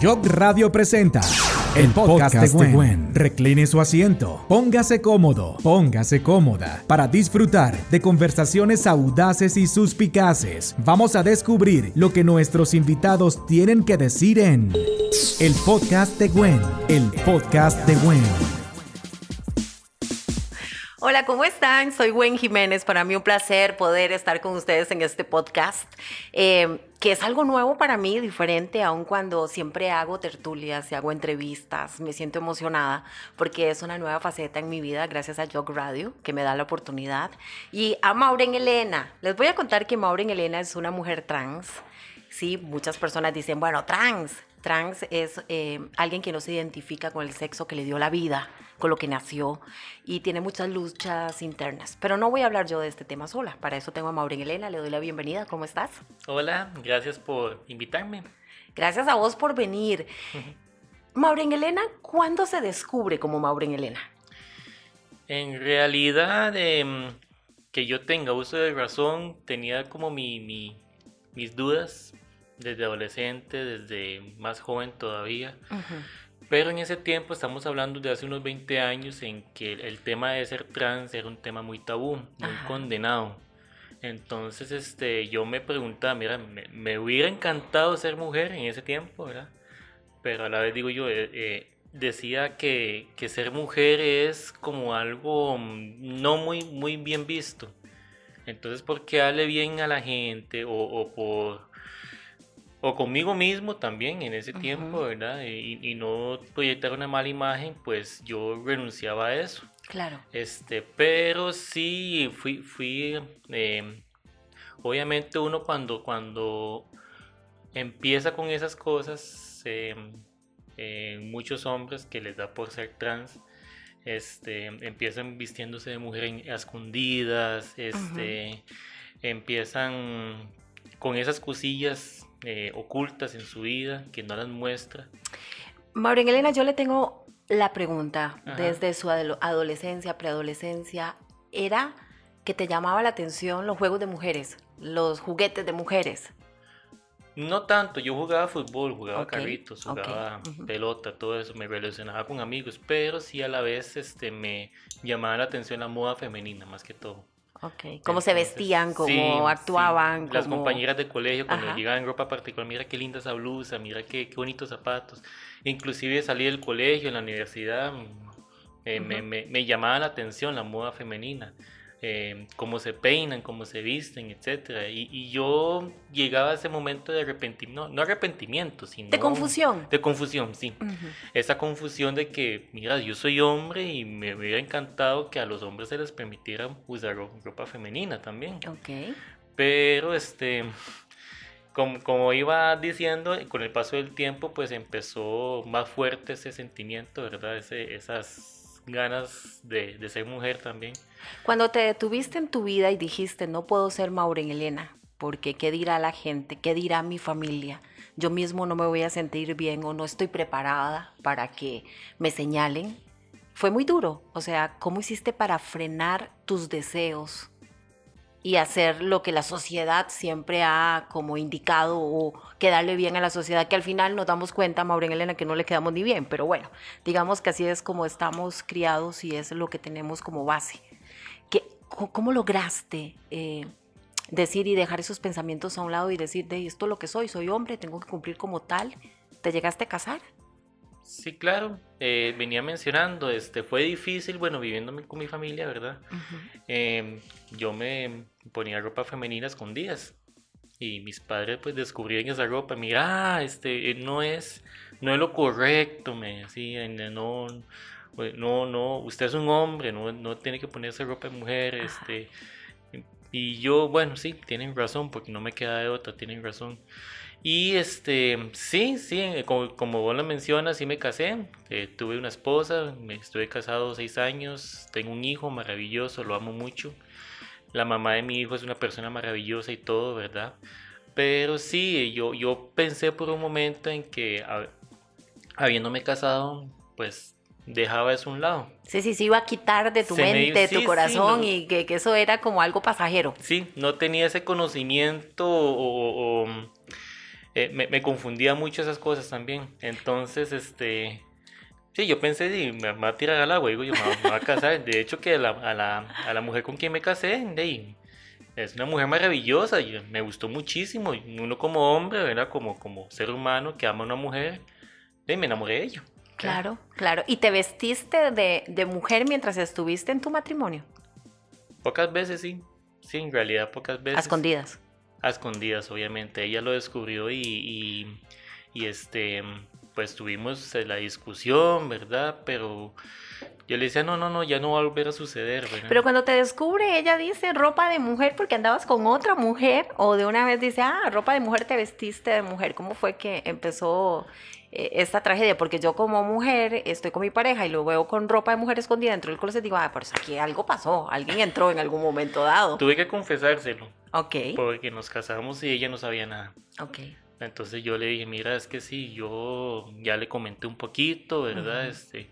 Jog Radio presenta el podcast, de, Gwen. Recline su asiento, póngase cómodo, póngase cómoda para disfrutar de conversaciones audaces y suspicaces. Vamos a descubrir lo que nuestros invitados tienen que decir en el podcast de Gwen. El podcast de Gwen. Hola, ¿cómo están? Soy Gwen Jiménez. Para mí un placer poder estar con ustedes en este podcast, eh, que es algo nuevo para mí, diferente, aun cuando siempre hago tertulias y hago entrevistas. Me siento emocionada porque es una nueva faceta en mi vida gracias a Jog Radio, que me da la oportunidad. Y a Maureen Elena. Les voy a contar que Maureen Elena es una mujer trans. Sí, muchas personas dicen, bueno, trans. Trans es eh, alguien que no se identifica con el sexo que le dio la vida con lo que nació y tiene muchas luchas internas. Pero no voy a hablar yo de este tema sola. Para eso tengo a Maureen Elena. Le doy la bienvenida. ¿Cómo estás? Hola, gracias por invitarme. Gracias a vos por venir. Maureen Elena, ¿cuándo se descubre como Maureen Elena? En realidad, em, que yo tenga uso de razón, tenía como mi, mis dudas desde adolescente, desde más joven todavía. Pero en ese tiempo estamos hablando de hace unos 20 años en que el, tema de ser trans era un tema muy tabú, muy condenado. Entonces este, yo me preguntaba, mira, me, hubiera encantado ser mujer en ese tiempo, ¿verdad? Pero a la vez digo yo, eh, eh, decía que, que, ser mujer es como algo mm, no muy, muy bien visto. Entonces, ¿por qué darle bien a la gente o, o por o conmigo mismo también en ese tiempo, ¿verdad? Y, no proyectar una mala imagen, pues yo renunciaba a eso. Claro. Este, pero sí fui, fui em, obviamente uno cuando, cuando empieza con esas cosas, eh, muchos hombres que les da por ser trans, este, empiezan vistiéndose de mujer escondidas, este, empiezan con esas cosillas eh, ocultas en su vida, que no las muestra. Maureen Elena, yo le tengo la pregunta desde su adolescencia, preadolescencia, ¿era que te llamaba la atención los juegos de mujeres, los juguetes de mujeres? No tanto, yo jugaba fútbol, jugaba carritos, jugaba pelota, todo eso, me relacionaba con amigos, pero sí a la vez este, me llamaba la atención la moda femenina más que todo. Ok, cómo se vestían, cómo actuaban. Las compañeras de colegio cuando llegaban en ropa particular, mira qué linda esa blusa, mira qué, qué bonitos zapatos. Inclusive salí del colegio, en la universidad, eh, me, me, me, llamaba la atención la moda femenina. Eh, cómo se peinan, cómo se visten, etc. Y, yo llegaba a ese momento de arrepentimiento, no, arrepentimiento, sino... De confusión. De confusión, sí. Esa confusión de que, mira, yo soy hombre y me hubiera encantado que a los hombres se les permitiera usar ropa femenina también. Ok. Pero, este... Como, como, iba diciendo, con el paso del tiempo, pues empezó más fuerte ese sentimiento, ¿verdad? Ese, esas ganas de, ser mujer también. Cuando te detuviste en tu vida y dijiste, no puedo ser Maureen Elena, porque qué dirá la gente, qué dirá mi familia, yo mismo no me voy a sentir bien o no estoy preparada para que me señalen, fue muy duro. O sea, ¿cómo hiciste para frenar tus deseos? Y hacer lo que la sociedad siempre ha como indicado o quedarle bien a la sociedad, que al final nos damos cuenta, Maureen Elena, que no le quedamos ni bien, pero bueno, digamos que así es como estamos criados y es lo que tenemos como base. ¿Qué, ¿Cómo lograste eh, decir y dejar esos pensamientos a un lado y decir, de esto es lo que soy, soy hombre, tengo que cumplir como tal? ¿Te llegaste a casar? Sí, claro. Eh, venía mencionando, este, fue difícil, bueno, viviendo con mi familia, ¿verdad? Em, yo me ponía ropa femenina escondidas y mis padres pues descubrieron esa ropa. Mira, este, no es, no es lo correcto, me decían, no, pues, no, no, usted es un hombre, no, no tiene que ponerse ropa de mujer, este. Y yo, bueno, sí, tienen razón, porque no me queda de otra, tienen razón. Y este, sí, sí, eh, como, como vos lo mencionas, sí me casé, eh, tuve una esposa, me estuve casado seis años, tengo un hijo maravilloso, lo amo mucho. La mamá de mi hijo es una persona maravillosa y todo, ¿verdad? Pero sí, yo, yo pensé por un momento en que habiéndome casado, pues dejaba eso a un lado. Sí, sí, sí, iba a quitar de tu mente, de tu corazón y que, que, eso era como algo pasajero. Sí, no tenía ese conocimiento o eh, me, confundía mucho esas cosas también. Entonces, este, sí, yo pensé, sí, me, va a tirar al agua, digo, yo me, voy a casar. De hecho, que a la, mujer con quien me casé, de es una mujer maravillosa, y me gustó muchísimo. Uno como hombre, ¿verdad? Como, como ser humano que ama a una mujer, de me enamoré de ella. Claro, claro. ¿Y te vestiste de, de mujer mientras estuviste en tu matrimonio? Pocas veces, sí. Sí, en realidad pocas veces. A escondidas. A escondidas, obviamente. Ella lo descubrió y, y, este, pues tuvimos la discusión, ¿verdad? Pero yo le decía, no, no, no, ya no va a volver a suceder. ¿verdad? Pero cuando te descubre, ella dice ropa de mujer porque andabas con otra mujer o de una vez dice, ah, ropa de mujer te vestiste de mujer. ¿Cómo fue que empezó eh, esta tragedia, porque yo como mujer estoy con mi pareja y lo veo con ropa de mujer escondida dentro del closet, digo, ah, pues aquí algo pasó, alguien entró en algún momento dado. Tuve que confesárselo. Ok. Porque nos casamos y ella no sabía nada. Ok. Entonces yo le dije, mira, es que sí, yo ya le comenté un poquito, ¿verdad? Este,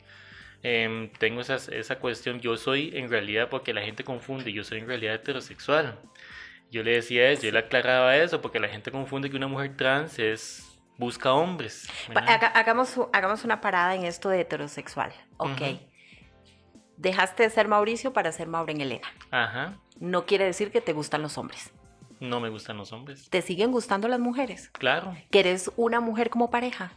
em, tengo esa, esa cuestión, yo soy en realidad, porque la gente confunde, yo soy en realidad heterosexual. Yo le decía eso, yo le aclaraba eso, porque la gente confunde que una mujer trans es busca hombres. hagamos, hagamos una parada en esto de heterosexual. Ok. Dejaste de ser Mauricio para ser Maureen Elena. Ajá. No quiere decir que te gustan los hombres. No me gustan los hombres. ¿Te siguen gustando las mujeres? Claro. ¿Quieres una mujer como pareja?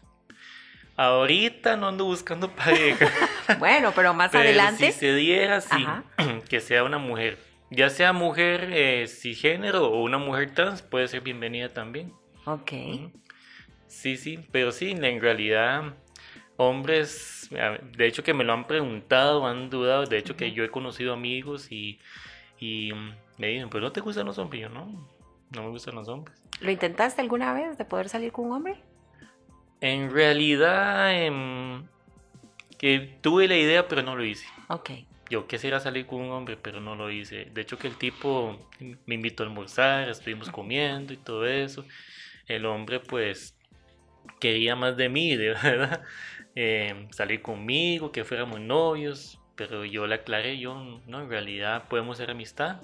Ahorita no ando buscando pareja. bueno, pero más adelante. Si se diera, sí, que sea una mujer. Ya sea mujer eh, cisgénero o una mujer trans, puede ser bienvenida también. Ok. Sí, sí, pero sí, en realidad, hombres, de hecho que me lo han preguntado, han dudado, de hecho que yo he conocido amigos y, y me dicen, pues no te gustan los hombres, yo no, no me gustan los hombres. ¿Lo intentaste alguna vez de poder salir con un hombre? En realidad, em, que tuve la idea, pero no lo hice. Ok. Yo quisiera salir con un hombre, pero no lo hice. De hecho que el tipo me invitó a almorzar, estuvimos comiendo y todo eso. El hombre pues quería más de mí, de verdad. Eh, salir conmigo, que fuéramos novios, pero yo le aclaré, yo, no, en realidad podemos ser amistad,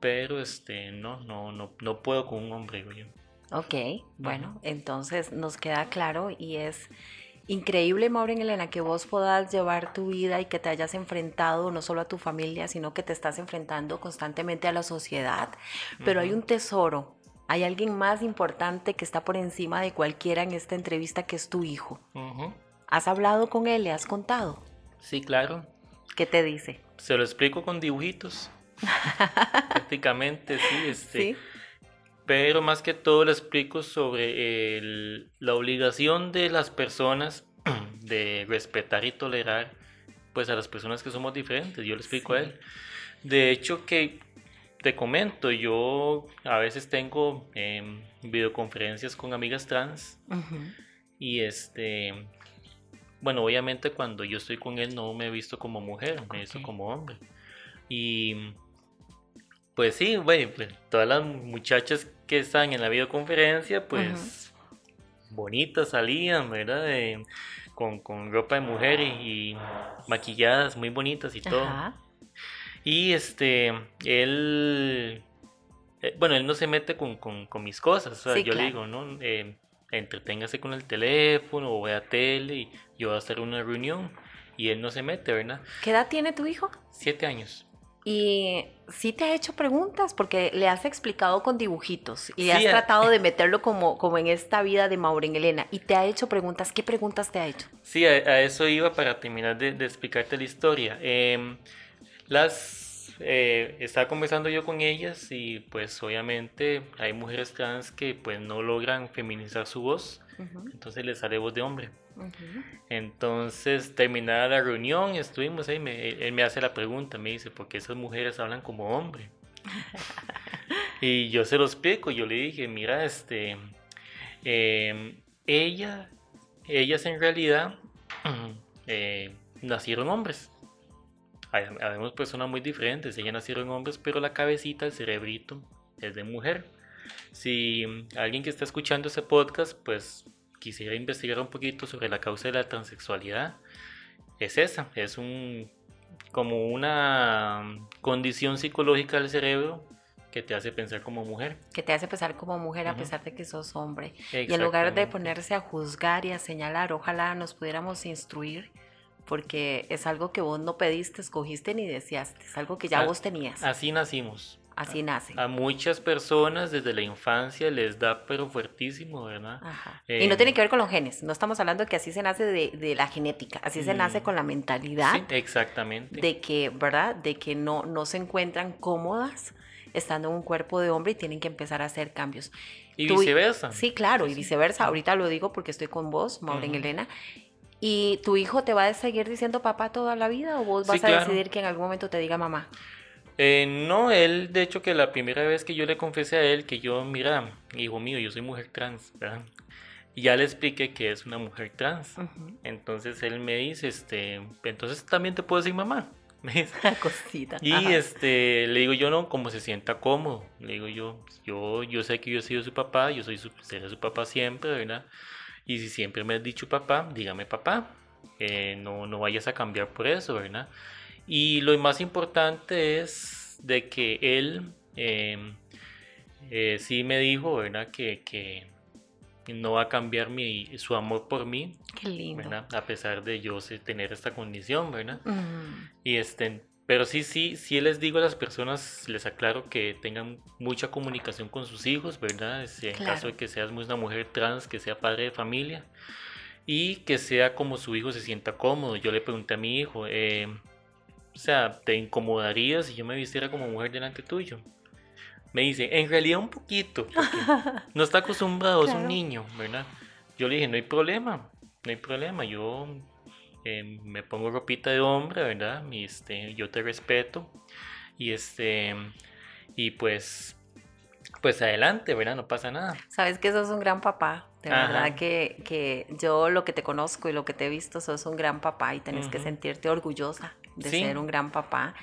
pero este, no, no, no, no puedo con un hombre, yo. Ok, bueno, entonces nos queda claro y es increíble, Maureen Elena, que vos puedas llevar tu vida y que te hayas enfrentado no solo a tu familia, sino que te estás enfrentando constantemente a la sociedad. Pero hay un tesoro hay alguien más importante que está por encima de cualquiera en esta entrevista que es tu hijo. ¿Has hablado con él? ¿Le has contado? Sí, claro. ¿Qué te dice? Se lo explico con dibujitos. Prácticamente, sí, este. ¿Sí? Pero más que todo le explico sobre la obligación de las personas de respetar y tolerar pues a las personas que somos diferentes. Yo le explico a él. De hecho, que te comento, yo a veces tengo em, videoconferencias con amigas trans y este, bueno, obviamente cuando yo estoy con él no me he visto como mujer, me he visto como hombre. Y pues sí, güey, pues, todas las muchachas que están en la videoconferencia, pues bonitas salían, ¿verdad? con, ropa de mujer y, maquilladas muy bonitas y todo. Y este, él, eh, bueno, él no se mete con, mis cosas, o sea, yo le digo, ¿no? Eh, entreténgase con el teléfono o vea tele y yo voy a hacer una reunión y él no se mete, ¿verdad? ¿Qué edad tiene tu hijo? Siete años. Y sí te ha hecho preguntas porque le has explicado con dibujitos y has tratado de meterlo como, como en esta vida de Maureen Elena y te ha hecho preguntas. ¿Qué preguntas te ha hecho? Sí, a, eso iba para terminar de, de explicarte la historia. Eh, las eh, estaba conversando yo con ellas y pues obviamente hay mujeres trans que pues no logran feminizar su voz, entonces les sale voz de hombre. Entonces terminada la reunión, estuvimos ahí, él me hace la pregunta, me dice, ¿por qué esas mujeres hablan como hombre? y yo se lo explico, yo le dije, mira, este, em, ella, ellas en realidad eh, nacieron hombres Habemos personas muy diferentes, ellas nacieron hombres, pero la cabecita, el cerebrito, es de mujer. Si alguien que está escuchando ese podcast, pues quisiera investigar un poquito sobre la causa de la transexualidad, es esa, es un como una condición psicológica del cerebro que te hace pensar como mujer. Que te hace pensar como mujer a pesar de que sos hombre. Y en lugar de ponerse a juzgar y a señalar, ojalá nos pudiéramos instruir porque es algo que vos no pediste, escogiste ni deseaste, es algo que ya vos tenías. Así nacimos. Así nace. A muchas personas desde la infancia les da pero fuertísimo, ¿verdad? Ajá. y no tiene que ver con los genes, no estamos hablando de que así se nace de, de la genética, así se nace mm. con la mentalidad. Sí, exactamente. De que, ¿verdad? De que no, no se encuentran cómodas estando en un cuerpo de hombre y tienen que empezar a hacer cambios. Y viceversa. Sí, claro, y viceversa. Ahorita lo digo porque estoy con vos, Maureen Elena. ¿Y tu hijo te va a seguir diciendo papá toda la vida o vos vas a decidir que en algún momento te diga mamá? Eh, no, él, de hecho, que la primera vez que yo le confesé a él que yo, mira, hijo mío, yo soy mujer trans, ¿verdad? Y ya le expliqué que es una mujer trans. Entonces él me dice, este, entonces también te puedo decir mamá. Cosita. Y este, le digo yo no, como se sienta cómodo. Le digo yo, yo, yo sé que yo he sido su papá, yo soy su, seré su papá siempre, ¿verdad? Y si siempre me has dicho papá, dígame papá. Eh, no, no vayas a cambiar por eso, ¿verdad? Y lo más importante es de que él em, eh, sí me dijo, ¿verdad? Que, que, no va a cambiar mi, su amor por mí. Qué lindo. A pesar de yo tener esta condición, ¿verdad? Y este, pero sí, sí, sí les digo a las personas, les aclaro que tengan mucha comunicación con sus hijos, ¿verdad? En caso de que seas una mujer trans, que sea padre de familia y que sea como su hijo se sienta cómodo. Yo le pregunté a mi hijo, eh, o sea, ¿te incomodaría si yo me vistiera como mujer delante tuyo? Me dice, en realidad un poquito, no está acostumbrado, es un niño, ¿verdad? Yo le dije, no hay problema, no hay problema, yo eh, me pongo ropita de hombre, ¿verdad? Y este, yo te respeto. Y este, y pues, pues adelante, ¿verdad? No pasa nada. Sabes que sos un gran papá. De verdad que, que, yo lo que te conozco y lo que te he visto, sos un gran papá y tenés que sentirte orgullosa de ser un gran papá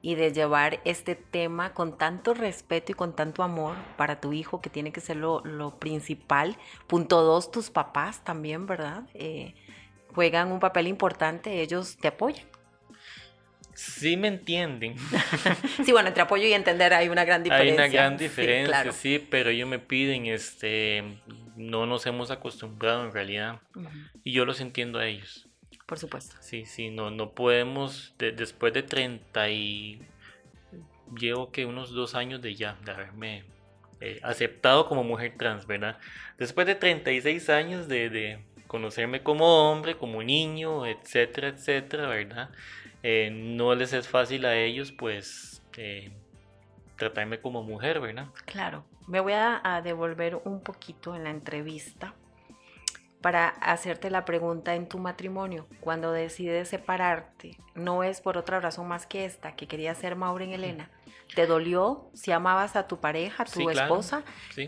y de llevar este tema con tanto respeto y con tanto amor para tu hijo, que tiene que ser lo, principal. Punto dos, tus papás también, ¿verdad? Eh, juegan un papel importante, ellos te apoyan. Sí me entienden. sí, bueno, entre apoyo y entender hay una gran diferencia. Hay una gran diferencia, sí, pero ellos me piden, este, no nos hemos acostumbrado en realidad. Y yo los entiendo a ellos. Por supuesto. Sí, sí, no, no podemos, después de 30 y... Llevo que unos dos años de ya, de haberme eh, aceptado como mujer trans, ¿verdad? Después de 36 años de, de conocerme como hombre, como niño, etcétera, etcétera, ¿verdad? Eh, no les es fácil a ellos, pues, eh, tratarme como mujer, ¿verdad? Claro. Me voy a devolver un poquito en la entrevista para hacerte la pregunta en tu matrimonio. Cuando decides separarte, no es por otra razón más que esta, que quería ser Maureen Elena. ¿Te dolió si amabas a tu pareja, a tu esposa?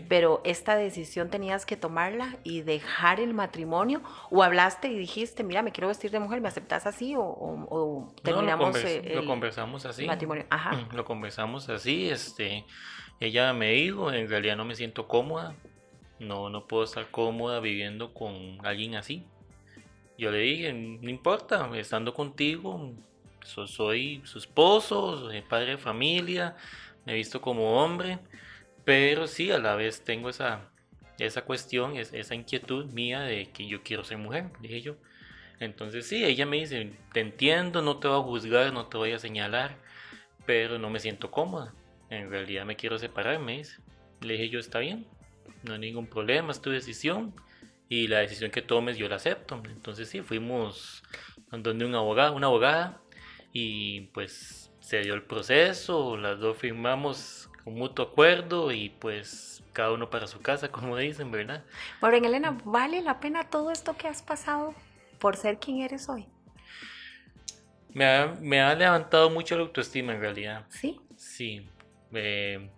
Pero esta decisión tenías que tomarla y dejar el matrimonio. ¿O hablaste y dijiste, mira, me quiero vestir de mujer, ¿me aceptas así? ¿O, terminamos lo, conversamos así. matrimonio? Ajá. Lo conversamos así. Este, ella me dijo, en realidad no me siento cómoda no, no puedo estar cómoda viviendo con alguien así. Yo le dije, no importa, estando contigo, soy su esposo, soy padre de familia, me he visto como hombre, pero sí, a la vez tengo esa, esa cuestión, esa inquietud mía de que yo quiero ser mujer, dije yo. Entonces sí, ella me dice, te entiendo, no te voy a juzgar, no te voy a señalar, pero no me siento cómoda. En realidad me quiero separar, me dice. Le dije yo, está bien, no hay ningún problema, es tu decisión y la decisión que tomes yo la acepto. Entonces sí, fuimos donde un abogado, una abogada y pues se dio el proceso, las dos firmamos con mutuo acuerdo y pues cada uno para su casa, como dicen, ¿verdad? Bueno, Elena, ¿vale la pena todo esto que has pasado por ser quien eres hoy? Me ha, me ha levantado mucho la autoestima en realidad. ¿Sí? Sí. Eh,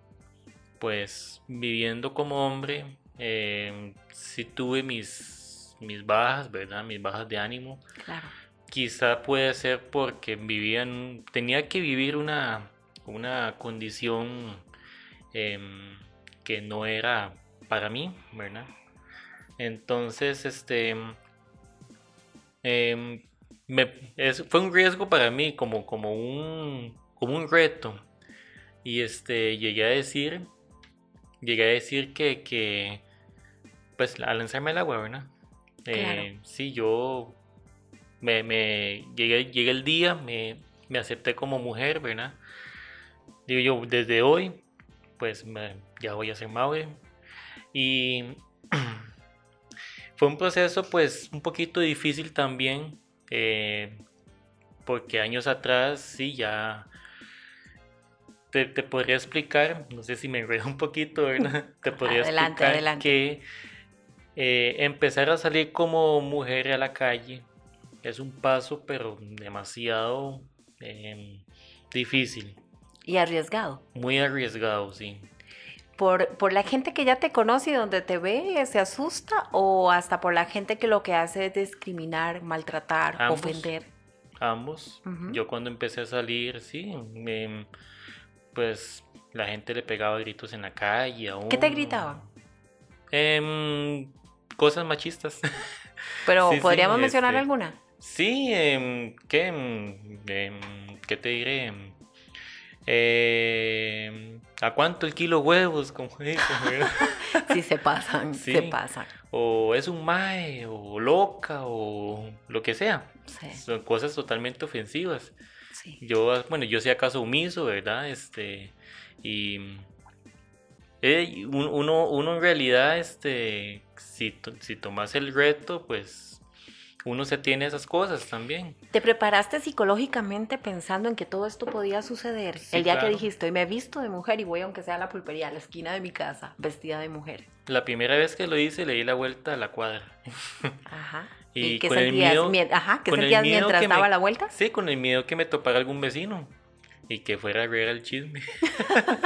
pues viviendo como hombre, eh, sí tuve mis, mis bajas, ¿verdad? Mis bajas de ánimo. Claro. Quizá puede ser porque vivían, tenía que vivir una, una condición em, que no era para mí, ¿verdad? Entonces, este, em, fue un riesgo para mí, como, como, un, como un reto Y este, llegué a decir, llegué a decir que, que pues al lanzarme al agua, ¿verdad? Eh, sí, yo me, me llegué, llegué el día, me, me acepté como mujer, ¿verdad? Digo yo, desde hoy, pues ya voy a ser madre. Y fue un proceso pues un poquito difícil también, eh, porque años atrás sí ya te, podría explicar, no sé si me enredo un poquito, ¿verdad? Te podría explicar que eh, empezar a salir como mujer a la calle es un paso, pero demasiado em, difícil. Y arriesgado. Muy arriesgado, sí. Por, por, la gente que ya te conoce y donde te ve, se asusta o hasta por la gente que lo que hace es discriminar, maltratar, ofender. Ambos. Yo cuando empecé a salir, sí, me, pues la gente le pegaba gritos en la calle. ¿Qué te gritaban? Em, cosas machistas. Pero podríamos mencionar este, alguna. Sí, eh, ¿qué, ¿qué te diré? Eh, ¿A cuánto el kilo huevos? Como sí, se pasan, se pasan. O es un mae, o loca, o lo que sea. Son cosas totalmente ofensivas. Yo, bueno, yo sea caso omiso, ¿verdad? Este, y eh, uno, uno en realidad, este, si, si tomas el reto, pues uno se tiene esas cosas también. ¿Te preparaste psicológicamente pensando en que todo esto podía suceder? el día que dijiste, me he visto de mujer y voy aunque sea a la pulpería, a la esquina de mi casa, vestida de mujer. La primera vez que lo hice, le di la vuelta a la cuadra. Ajá. ¿Y, qué sentías, Ajá, ¿qué sentías mientras daba la vuelta? Sí, con el miedo que me topara algún vecino y que fuera a ver el chisme.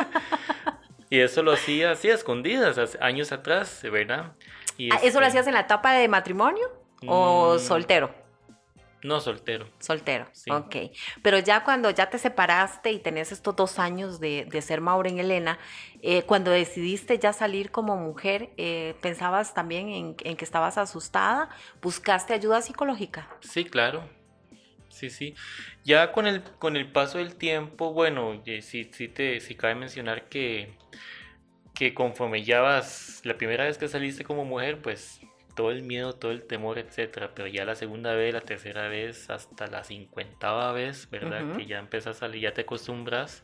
y eso lo hacía así, a escondidas, años atrás, ¿verdad? Y ah, ¿Eso lo este hacías en la etapa de matrimonio? ¿O mm. soltero? No, soltero. Soltero, ok. Pero ya cuando ya te separaste y tenés estos dos años de, de ser Maureen Elena, eh, cuando decidiste ya salir como mujer, eh, ¿pensabas también en, que estabas asustada? ¿Buscaste ayuda psicológica? Sí, claro. Sí, sí. Ya con el, con el paso del tiempo, bueno, sí, sí, te, sí cabe mencionar que, que conforme ya vas, la primera vez que saliste como mujer, pues todo el miedo, todo el temor, etcétera, pero ya la segunda vez, la tercera vez, hasta la cincuentava vez, ¿verdad? Que ya empiezas a salir, ya te acostumbras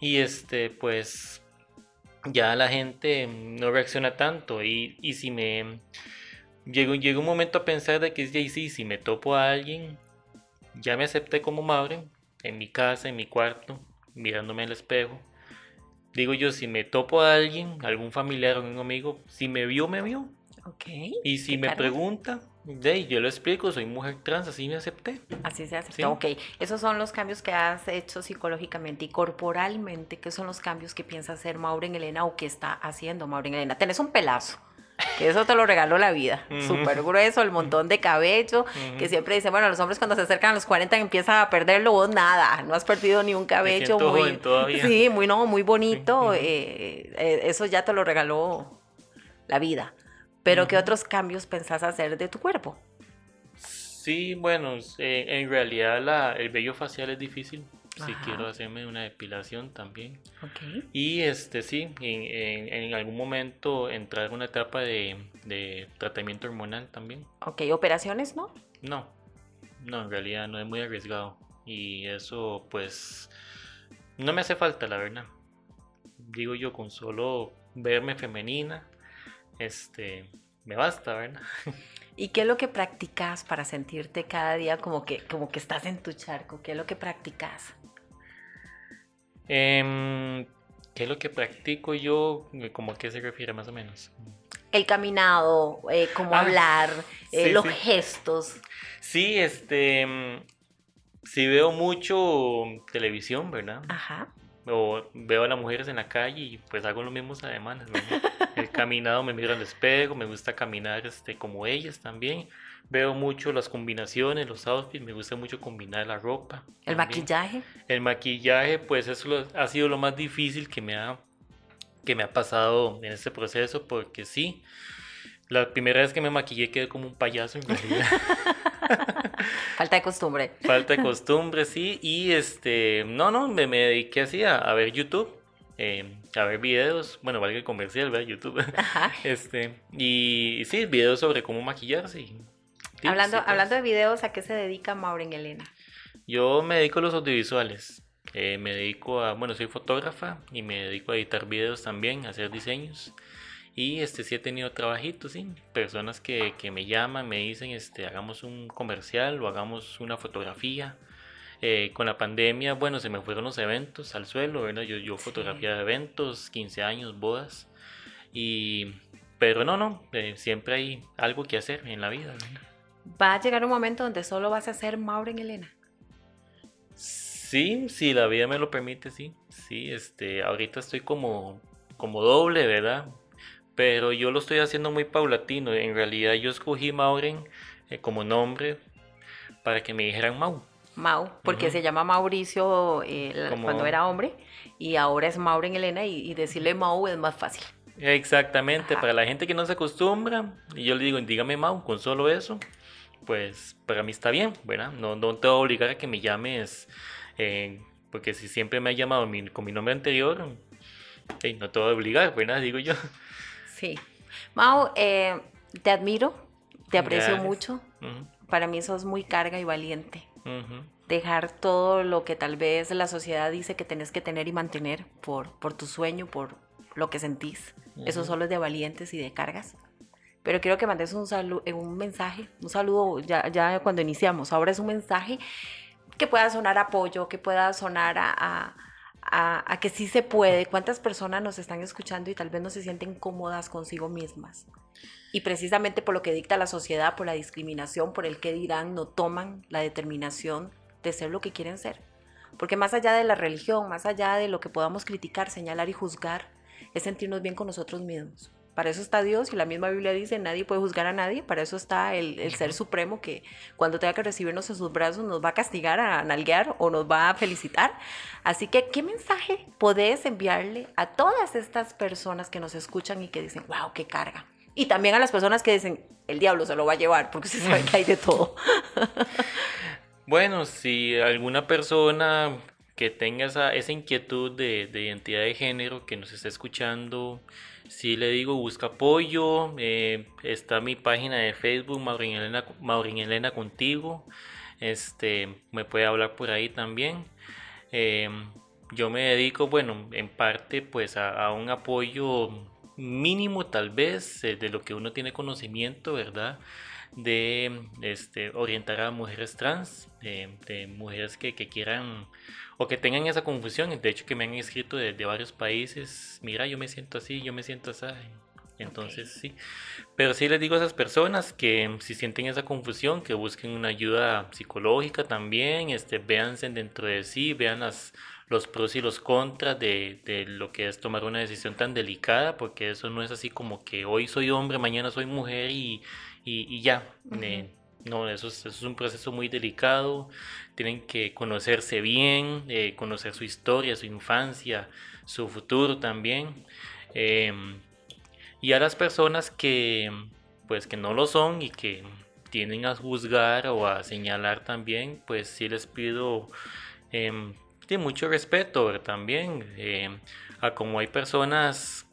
y este, pues ya la gente no reacciona tanto y, y si me llegó, llegó un momento a pensar de que sí, sí, si me topo a alguien, ya me acepté como madre, en mi casa, en mi cuarto, mirándome el espejo. Digo yo, si me topo a alguien, algún familiar o un amigo, si me vio, me vio. Y si me pregunta, de, yo lo explico, soy mujer trans, así me acepté. Así se aceptó. Ok, esos son los cambios que has hecho psicológicamente y corporalmente, ¿qué son los cambios que piensa hacer Maureen Elena o que está haciendo Maureen Elena? Tenés un pelazo. Que eso te lo regaló la vida. Súper grueso, el montón de cabello, que siempre dice, bueno, los hombres cuando se acercan a los 40 empiezan a perderlo, vos nada, no has perdido ni un cabello. muy, Sí, muy, no, muy bonito. Eh, eh, eso ya te lo regaló la vida. Pero ¿qué otros cambios pensás hacer de tu cuerpo? Sí, bueno, eh, en realidad la, el vello facial es difícil. Si quiero hacerme una depilación también. Okay. Y este sí, en, en, algún momento entrar en una etapa de, de, tratamiento hormonal también. Ok, ¿operaciones no? No, no, en realidad no es muy arriesgado. Y eso pues no me hace falta, la verdad. Digo yo, con solo verme femenina, este, me basta, ¿verdad? ¿Y qué es lo que practicas para sentirte cada día como que, como que estás en tu charco? ¿Qué es lo que practicas? Em, ¿Qué es lo que practico yo? ¿Cómo a qué se refiere más o menos? El caminado, eh, cómo ah, hablar, eh, los gestos. Sí, este, mm, sí veo mucho televisión, ¿verdad? Ajá. O veo a las mujeres en la calle y pues hago los mismos ademanes. El caminado me miro al espejo, me gusta caminar este, como ellas también. Veo mucho las combinaciones, los outfits, me gusta mucho combinar la ropa. ¿El maquillaje? El maquillaje, pues eso ha sido lo más difícil que me ha, que me ha pasado en este proceso, porque sí, la primera vez que me maquillé quedé como un payaso en realidad. Falta de costumbre. Falta de costumbre, sí. Y este, no, no, me, me dediqué así a, a ver YouTube. Eh, a ver videos, bueno, valga el comercial, ¿verdad? YouTube. Ajá. Este, y, sí, videos sobre cómo maquillarse. hablando, hablando de videos, ¿a qué se dedica Maureen Elena? Yo me dedico a los audiovisuales. Eh, me dedico a, bueno, soy fotógrafa y me dedico a editar videos también, a hacer diseños. Y este sí he tenido trabajitos, sí, personas que, que me llaman, me dicen, este, hagamos un comercial o hagamos una fotografía. Eh, con la pandemia, bueno, se me fueron los eventos al suelo, ¿verdad? Yo, yo fotografía de eventos, 15 años, bodas. Y, pero no, no, eh, siempre hay algo que hacer en la vida. Va a llegar un momento donde solo vas a ser Maureen Elena. Sí, si la vida me lo permite, sí. Sí, este, ahorita estoy como, como doble, ¿verdad? Pero yo lo estoy haciendo muy paulatino. En realidad yo escogí Maureen eh, como nombre para que me dijeran Mau. Mau, porque se llama Mauricio eh, cuando era hombre y ahora es Maureen Elena y, decirle Mau es más fácil. Exactamente, para la gente que no se acostumbra, y yo le digo, dígame Mau, con solo eso, pues para mí está bien, ¿verdad? No, no te voy a obligar a que me llames eh, porque si siempre me ha llamado con mi nombre anterior, no te voy a obligar, ¿verdad? Digo yo. Sí. Mau, eh, te admiro, te aprecio mucho. Para mí sos muy carga y valiente. Dejar todo lo que tal vez la sociedad dice que tenés que tener y mantener por, por tu sueño, por lo que sentís. Eso solo es de valientes y de cargas. Pero quiero que mandes un, eh, un mensaje, un saludo ya, ya cuando iniciamos. Ahora es un mensaje que pueda sonar apoyo, que pueda sonar a, a, que sí se puede. ¿Cuántas personas nos están escuchando y tal vez no se sienten cómodas consigo mismas? Y precisamente por lo que dicta la sociedad, por la discriminación, por el que dirán, no toman la determinación de ser lo que quieren ser. Porque más allá de la religión, más allá de lo que podamos criticar, señalar y juzgar, es sentirnos bien con nosotros mismos. Para eso está Dios y la misma Biblia dice, nadie puede juzgar a nadie, para eso está el, Ser Supremo que cuando tenga que recibirnos en sus brazos nos va a castigar, a nalguear o nos va a felicitar. Así que, ¿qué mensaje podés enviarle a todas estas personas que nos escuchan y que dicen, wow, qué carga? Y también a las personas que dicen, el diablo se lo va a llevar, porque se sabe que hay de todo. bueno, si alguna persona que tenga esa, inquietud de, de identidad de género, que nos está escuchando, si le digo busca apoyo, eh, está mi página de Facebook, Maurín Elena, contigo, este, me puede hablar por ahí también. Em, yo me dedico, bueno, en parte pues a, un apoyo mínimo tal vez eh, de lo que uno tiene conocimiento, ¿verdad? De este, orientar a mujeres trans, de mujeres que quieran o que tengan esa confusión. De hecho, que me han escrito de, varios países, mira, yo me siento así, yo me siento así. Entonces, sí. Pero sí les digo a esas personas que si sienten esa confusión, que busquen una ayuda psicológica también, este, véanse dentro de sí, vean las, los pros y los contras de, de, lo que es tomar una decisión tan delicada, porque eso no es así como que hoy soy hombre, mañana soy mujer y, y, ya. No, eso es, un proceso muy delicado. Tienen que conocerse bien, eh, conocer su historia, su infancia, su futuro también. Em, y a las personas que, pues, que no lo son y que tienen a juzgar o a señalar también, pues sí les pido em, de mucho respeto también em, a como hay personas,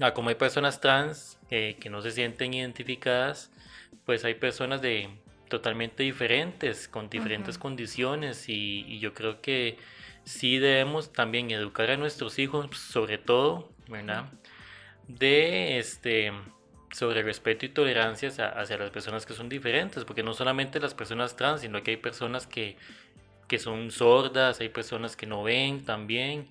a como hay personas trans eh, que no se sienten identificadas pues hay personas de totalmente diferentes, con diferentes condiciones y, yo creo que sí debemos también educar a nuestros hijos, sobre todo, ¿verdad? De este sobre respeto y tolerancia hacia, las personas que son diferentes, porque no solamente las personas trans, sino que hay personas que, que son sordas, hay personas que no ven también,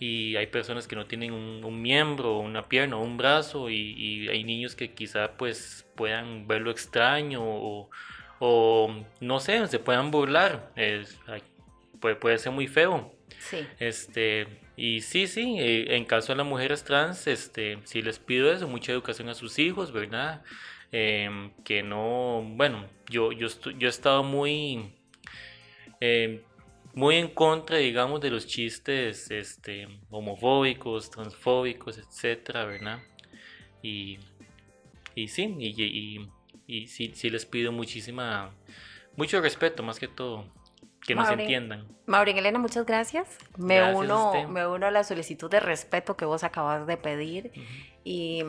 y hay personas que no tienen un, miembro, una pierna, un brazo, y, y, hay niños que quizá pues puedan verlo extraño o, no sé, se puedan burlar. Es, puede, puede ser muy feo. Sí. Este, y sí, sí, eh, en caso de las mujeres trans, este, sí les pido eso, mucha educación a sus hijos, ¿verdad? Em, que no, bueno, yo, yo, yo he estado muy, em, muy en contra, digamos, de los chistes este, homofóbicos, transfóbicos, etcétera, ¿verdad? Y y sí, y, y sí, sí les pido muchísima, mucho respeto más que todo, que nos entiendan. Maureen Elena, muchas gracias. Me, uno, me uno a la solicitud de respeto que vos acabas de pedir y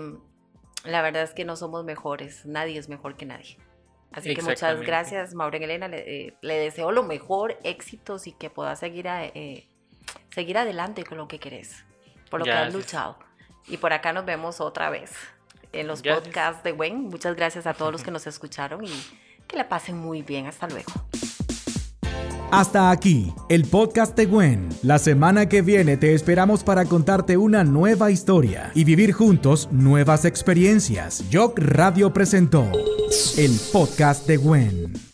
la verdad es que no somos mejores, nadie es mejor que nadie. Así que muchas gracias, Maureen Elena. Le, eh, le, deseo lo mejor, éxitos y que puedas seguir, eh, seguir adelante con lo que querés, por lo que has luchado. Y por acá nos vemos otra vez en los podcasts de Gwen. Muchas gracias a todos los que nos escucharon y que la pasen muy bien. Hasta luego. Hasta aquí, el podcast de Gwen. La semana que viene te esperamos para contarte una nueva historia y vivir juntos nuevas experiencias. Jock Radio presentó el podcast de Gwen.